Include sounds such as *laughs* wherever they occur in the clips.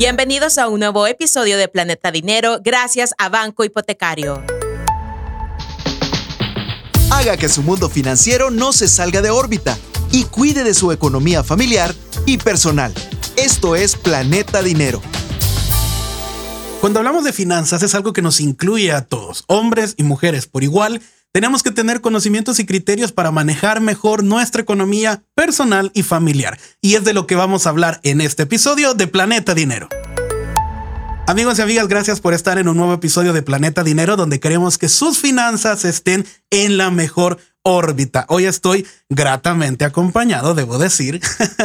Bienvenidos a un nuevo episodio de Planeta Dinero gracias a Banco Hipotecario. Haga que su mundo financiero no se salga de órbita y cuide de su economía familiar y personal. Esto es Planeta Dinero. Cuando hablamos de finanzas es algo que nos incluye a todos, hombres y mujeres por igual. Tenemos que tener conocimientos y criterios para manejar mejor nuestra economía personal y familiar. Y es de lo que vamos a hablar en este episodio de Planeta Dinero. Amigos y amigas, gracias por estar en un nuevo episodio de Planeta Dinero, donde queremos que sus finanzas estén en la mejor órbita. Hoy estoy gratamente acompañado, debo decir.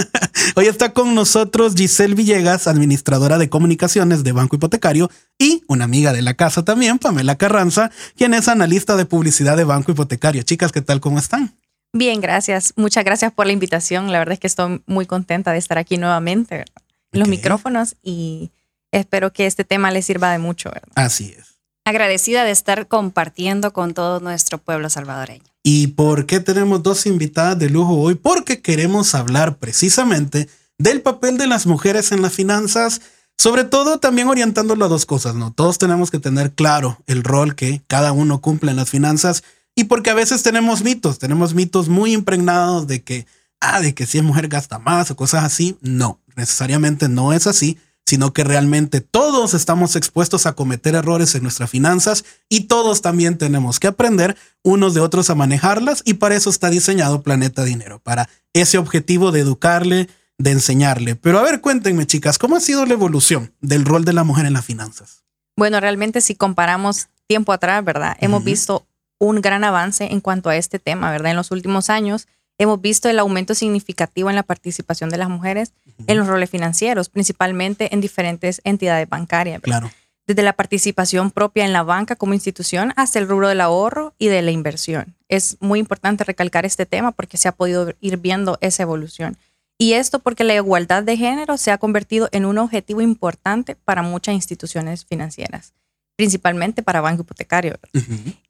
*laughs* Hoy está con nosotros Giselle Villegas, administradora de comunicaciones de Banco Hipotecario, y una amiga de la casa también, Pamela Carranza, quien es analista de publicidad de Banco Hipotecario. Chicas, ¿qué tal? ¿Cómo están? Bien, gracias. Muchas gracias por la invitación. La verdad es que estoy muy contenta de estar aquí nuevamente en los micrófonos y espero que este tema les sirva de mucho. Así es. Agradecida de estar compartiendo con todo nuestro pueblo salvadoreño. ¿Y por qué tenemos dos invitadas de lujo hoy? Porque queremos hablar precisamente del papel de las mujeres en las finanzas, sobre todo también orientándolo a dos cosas, ¿no? Todos tenemos que tener claro el rol que cada uno cumple en las finanzas y porque a veces tenemos mitos, tenemos mitos muy impregnados de que, ah, de que si es mujer gasta más o cosas así. No, necesariamente no es así sino que realmente todos estamos expuestos a cometer errores en nuestras finanzas y todos también tenemos que aprender unos de otros a manejarlas y para eso está diseñado Planeta Dinero, para ese objetivo de educarle, de enseñarle. Pero a ver, cuéntenme chicas, ¿cómo ha sido la evolución del rol de la mujer en las finanzas? Bueno, realmente si comparamos tiempo atrás, ¿verdad? Hemos visto un gran avance en cuanto a este tema, ¿verdad? En los últimos años hemos visto el aumento significativo en la participación de las mujeres en los roles financieros, principalmente en diferentes entidades bancarias. Claro. Desde la participación propia en la banca como institución hasta el rubro del ahorro y de la inversión. Es muy importante recalcar este tema porque se ha podido ir viendo esa evolución. Y esto porque la igualdad de género se ha convertido en un objetivo importante para muchas instituciones financieras principalmente para banco hipotecario.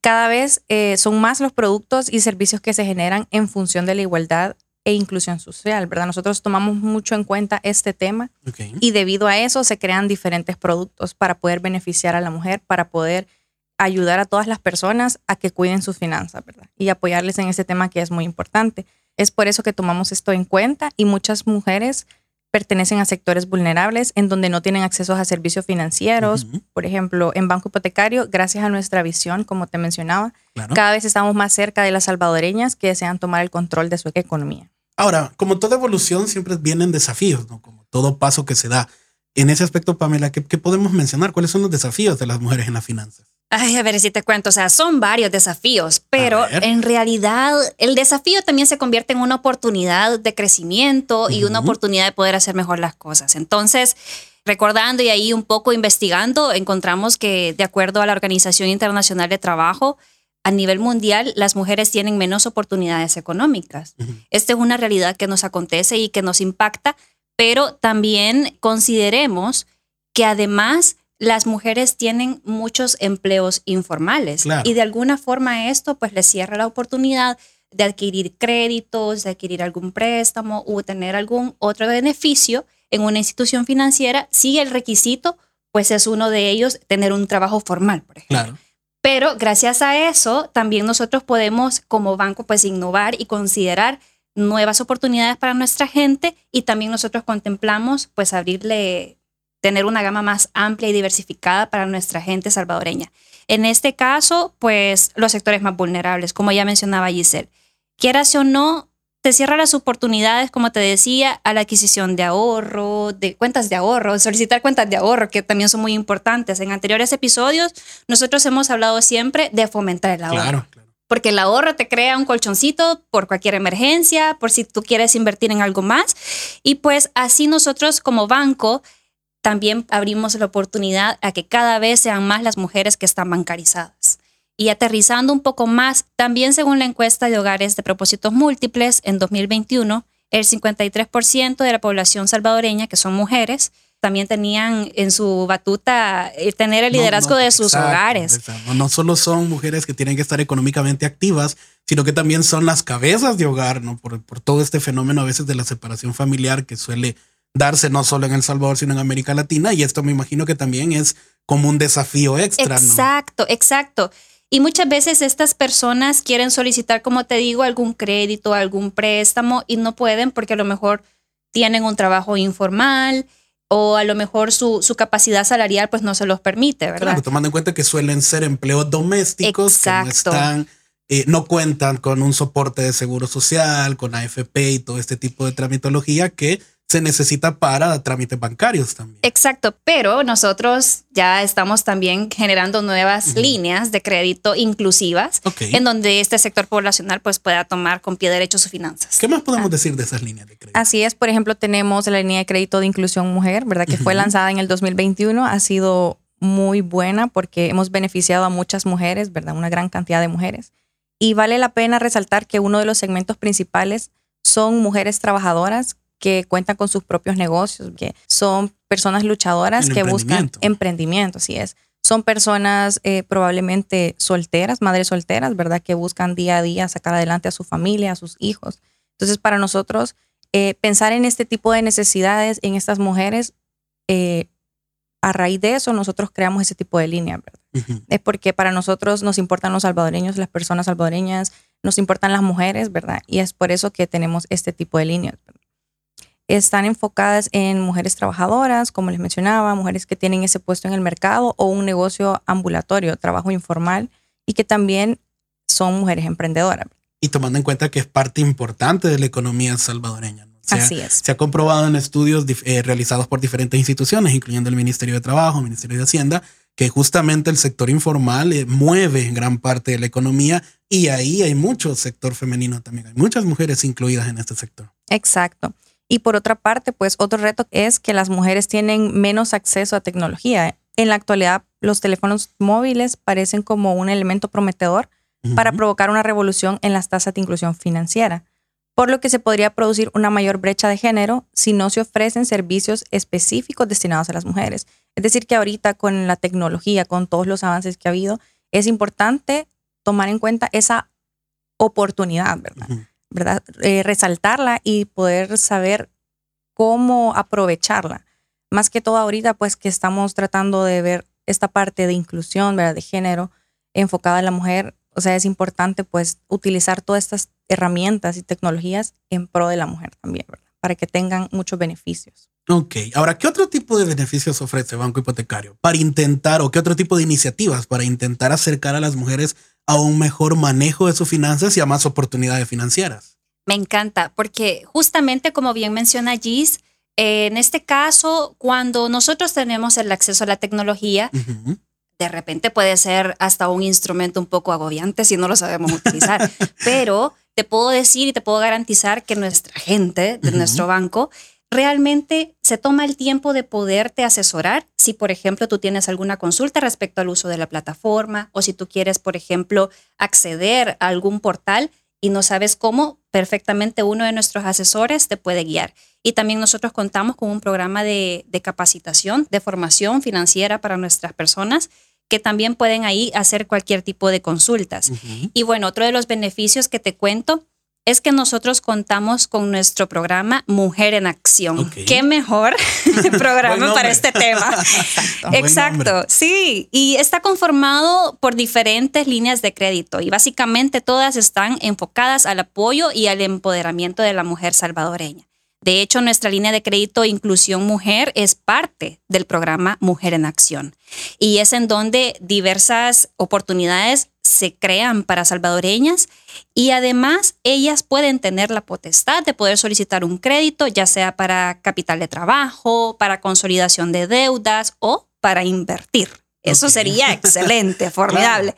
Cada vez eh, son más los productos y servicios que se generan en función de la igualdad e inclusión social, ¿verdad? Nosotros tomamos mucho en cuenta este tema y debido a eso se crean diferentes productos para poder beneficiar a la mujer, para poder ayudar a todas las personas a que cuiden sus finanzas, ¿verdad? Y apoyarles en este tema que es muy importante. Es por eso que tomamos esto en cuenta y muchas mujeres pertenecen a sectores vulnerables en donde no tienen acceso a servicios financieros. Por ejemplo, en Banco Hipotecario, gracias a nuestra visión, como te mencionaba, cada vez estamos más cerca de las salvadoreñas que desean tomar el control de su economía. Ahora, como toda evolución, siempre vienen desafíos, ¿no? Como todo paso que se da. En ese aspecto, Pamela, ¿qué, qué podemos mencionar? ¿Cuáles son los desafíos de las mujeres en las finanzas? Ay, a ver si te cuento, o sea, son varios desafíos, pero en realidad el desafío también se convierte en una oportunidad de crecimiento y una oportunidad de poder hacer mejor las cosas. Entonces, recordando y ahí un poco investigando, encontramos que de acuerdo a la Organización Internacional de Trabajo, a nivel mundial las mujeres tienen menos oportunidades económicas. Esta es una realidad que nos acontece y que nos impacta, pero también consideremos que además las mujeres tienen muchos empleos informales. Y de alguna forma esto pues les cierra la oportunidad de adquirir créditos, de adquirir algún préstamo o tener algún otro beneficio en una institución financiera si el requisito pues es uno de ellos tener un trabajo formal, por ejemplo. Pero gracias a eso también nosotros podemos como banco pues innovar y considerar nuevas oportunidades para nuestra gente y también nosotros contemplamos pues abrirle tener una gama más amplia y diversificada para nuestra gente salvadoreña. En este caso, pues los sectores más vulnerables, como ya mencionaba Giselle. Quieras o no, te cierra las oportunidades, como te decía, a la adquisición de ahorro, de cuentas de ahorro, solicitar cuentas de ahorro, que también son muy importantes. En anteriores episodios, nosotros hemos hablado siempre de fomentar el ahorro. Claro, claro. Porque el ahorro te crea un colchoncito por cualquier emergencia, por si tú quieres invertir en algo más. Y pues así nosotros como banco también abrimos la oportunidad a que cada vez sean más las mujeres que están bancarizadas. Y aterrizando un poco más, también según la encuesta de hogares de propósitos múltiples en 2021, el 53% de la población salvadoreña, que son mujeres, también tenían en su batuta el tener el liderazgo de sus hogares. No solo son mujeres que tienen que estar económicamente activas, sino que también son las cabezas de hogar, ¿no? Por, por todo este fenómeno a veces de la separación familiar que suele darse no solo en El Salvador, sino en América Latina. Y esto me imagino que también es como un desafío extra. Exacto, exacto. Y muchas veces estas personas quieren solicitar, como te digo, algún crédito, algún préstamo y no pueden porque a lo mejor tienen un trabajo informal o a lo mejor su, su capacidad salarial pues no se los permite, ¿verdad? Claro, tomando en cuenta que suelen ser empleos domésticos que no están eh, no cuentan con un soporte de seguro social, con AFP y todo este tipo de tramitología que se necesita para trámites bancarios también. Exacto, pero nosotros ya estamos también generando nuevas líneas de crédito inclusivas en donde este sector poblacional pues pueda tomar con pie derecho sus finanzas. ¿Qué más podemos ah. decir de esas líneas de crédito? Así es, por ejemplo, tenemos la línea de crédito de inclusión mujer, ¿verdad? Que fue lanzada en el 2021, ha sido muy buena porque hemos beneficiado a muchas mujeres, ¿verdad? Una gran cantidad de mujeres. Y vale la pena resaltar que uno de los segmentos principales son mujeres trabajadoras que cuentan con sus propios negocios, que son personas luchadoras que buscan emprendimiento, así es. Son personas eh, probablemente solteras, madres solteras, ¿verdad? Que buscan día a día sacar adelante a su familia, a sus hijos. Entonces, para nosotros, eh, pensar en este tipo de necesidades en estas mujeres, eh, a raíz de eso, nosotros creamos ese tipo de línea, ¿verdad? Es porque para nosotros nos importan los salvadoreños, las personas salvadoreñas, nos importan las mujeres, ¿verdad? Y es por eso que tenemos este tipo de líneas. Están enfocadas en mujeres trabajadoras, como les mencionaba, mujeres que tienen ese puesto en el mercado o un negocio ambulatorio, trabajo informal, y que también son mujeres emprendedoras. Y tomando en cuenta que es parte importante de la economía salvadoreña. Así es. Se ha comprobado en estudios eh, realizados por diferentes instituciones, incluyendo el Ministerio de Trabajo, el Ministerio de Hacienda, que justamente el sector informal eh, mueve gran parte de la economía y ahí hay mucho sector femenino también. Hay muchas mujeres incluidas en este sector. Exacto. Y por otra parte, pues otro reto es que las mujeres tienen menos acceso a tecnología. En la actualidad, los teléfonos móviles parecen como un elemento prometedor para provocar una revolución en las tasas de inclusión financiera por lo que se podría producir una mayor brecha de género si no se ofrecen servicios específicos destinados a las mujeres. Es decir, que ahorita con la tecnología, con todos los avances que ha habido, es importante tomar en cuenta esa oportunidad, ¿verdad? Eh, resaltarla y poder saber cómo aprovecharla. Más que todo ahorita, pues que estamos tratando de ver esta parte de inclusión, ¿verdad? De género enfocada en la mujer. O sea, es importante pues utilizar todas estas herramientas y tecnologías en pro de la mujer también. Para que tengan muchos beneficios. Ok, ahora, ¿qué otro tipo de beneficios ofrece Banco Hipotecario para intentar o qué otro tipo de iniciativas para intentar acercar a las mujeres a un mejor manejo de sus finanzas y a más oportunidades financieras? Me encanta, porque justamente como bien menciona Gis, en este caso, cuando nosotros tenemos el acceso a la tecnología, de repente puede ser hasta un instrumento un poco agobiante si no lo sabemos utilizar, *laughs* pero te puedo decir y te puedo garantizar que nuestra gente de nuestro banco realmente se toma el tiempo de poderte asesorar si, por ejemplo, tú tienes alguna consulta respecto al uso de la plataforma o si tú quieres, por ejemplo, acceder a algún portal y no sabes cómo, perfectamente uno de nuestros asesores te puede guiar. Y también nosotros contamos con un programa de, de capacitación, de formación financiera para nuestras personas que también pueden ahí hacer cualquier tipo de consultas. Y bueno, otro de los beneficios que te cuento es que nosotros contamos con nuestro programa Mujer en Acción. Qué mejor *laughs* programa para este tema. *laughs* Exacto. sí. Y está conformado por diferentes líneas de crédito y básicamente todas están enfocadas al apoyo y al empoderamiento de la mujer salvadoreña. De hecho, nuestra línea de crédito Inclusión Mujer es parte del programa Mujer en Acción y es en donde diversas oportunidades se crean para salvadoreñas y además ellas pueden tener la potestad de poder solicitar un crédito, ya sea para capital de trabajo, para consolidación de deudas o para invertir. Eso sería *laughs* excelente, formidable.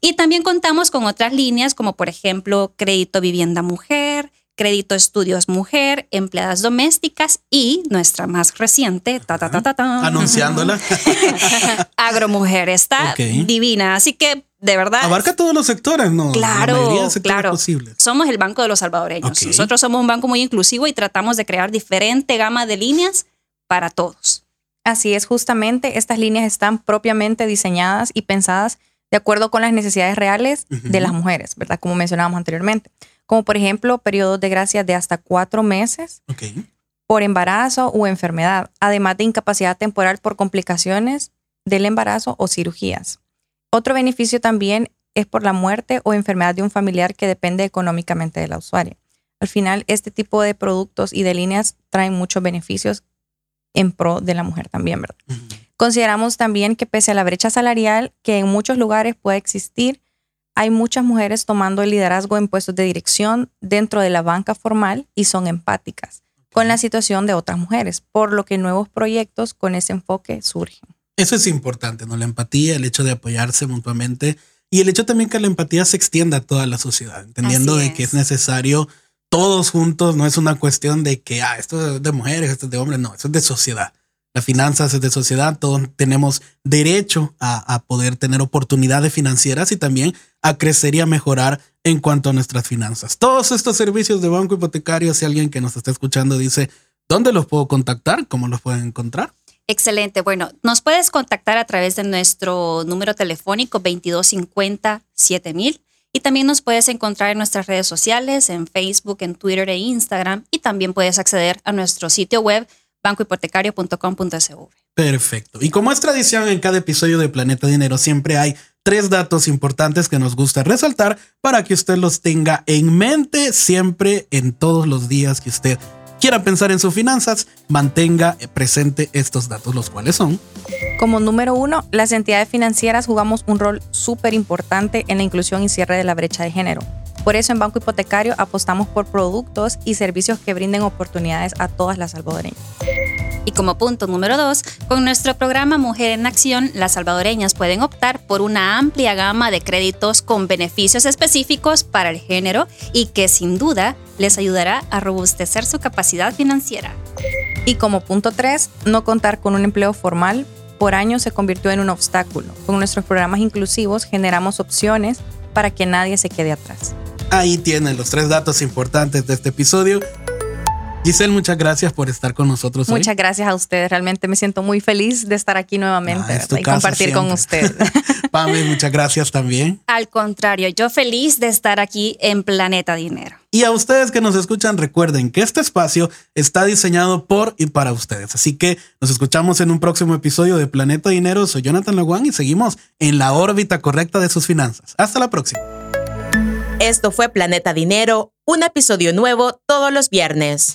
Y también contamos con otras líneas como por ejemplo crédito vivienda mujer, Crédito Estudios Mujer, Empleadas Domésticas y nuestra más reciente, ta, ta, ta, ta, anunciándola. *laughs* Agromujer, está divina. Así que de verdad. Abarca todos los sectores, ¿no? Claro, claro. Somos el Banco de los Salvadoreños. Nosotros somos un banco muy inclusivo y tratamos de crear diferente gama de líneas para todos. Así es, justamente estas líneas están propiamente diseñadas y pensadas de acuerdo con las necesidades reales de las mujeres, ¿verdad? Como mencionábamos anteriormente como por ejemplo periodos de gracia de hasta cuatro meses. por embarazo o enfermedad, además de incapacidad temporal por complicaciones del embarazo o cirugías. Otro beneficio también es por la muerte o enfermedad de un familiar que depende económicamente de la usuaria. Al final, este tipo de productos y de líneas traen muchos beneficios en pro de la mujer también, ¿verdad? Consideramos también que pese a la brecha salarial que en muchos lugares puede existir, hay muchas mujeres tomando el liderazgo en puestos de dirección dentro de la banca formal y son empáticas con la situación de otras mujeres, por lo que nuevos proyectos con ese enfoque surgen. Eso es importante, ¿no? La empatía, el hecho de apoyarse mutuamente y el hecho también que la empatía se extienda a toda la sociedad, entendiendo de que es necesario todos juntos, no es una cuestión de que, ah, esto es de mujeres, esto es de hombres, no, eso es de sociedad. Las finanzas es de sociedad, todos tenemos derecho a, a, poder tener oportunidades financieras y también a crecer y a mejorar en cuanto a nuestras finanzas. Todos estos servicios de banco hipotecario, si alguien que nos está escuchando dice, ¿dónde los puedo contactar? ¿Cómo los pueden encontrar? Excelente. Bueno, nos puedes contactar a través de nuestro número telefónico 2250 7000 y también nos puedes encontrar en nuestras redes sociales, en Facebook, en Twitter e Instagram y también puedes acceder a nuestro sitio web bancohipotecario.com.sv. Perfecto. Y como es tradición en cada episodio de Planeta Dinero, siempre hay tres datos importantes que nos gusta resaltar para que usted los tenga en mente siempre en todos los días que usted quiera pensar en sus finanzas, mantenga presente estos datos, los cuales son. Como número uno, las entidades financieras jugamos un rol súper importante en la inclusión y cierre de la brecha de género. Por eso en Banco Hipotecario apostamos por productos y servicios que brinden oportunidades a todas las salvadoreñas. Y como punto número dos, con nuestro programa Mujer en Acción, las salvadoreñas pueden optar por una amplia gama de créditos con beneficios específicos para el género y que sin duda les ayudará a robustecer su capacidad financiera. Y como punto tres, no contar con un empleo formal por años se convirtió en un obstáculo. Con nuestros programas inclusivos generamos opciones para que nadie se quede atrás. Ahí tienen los tres datos importantes de este episodio. Giselle, muchas gracias por estar con nosotros. Muchas gracias a ustedes. Realmente me siento muy feliz de estar aquí nuevamente ah, y compartir con usted. *laughs* Pame, muchas gracias también. Al contrario, yo feliz de estar aquí en Planeta Dinero. Y a ustedes que nos escuchan, recuerden que este espacio está diseñado por y para ustedes. Así que nos escuchamos en un próximo episodio de Planeta Dinero. Soy Jonathan Laguán y seguimos en la órbita correcta de sus finanzas. Hasta la próxima. Esto fue Planeta Dinero, un episodio nuevo todos los viernes.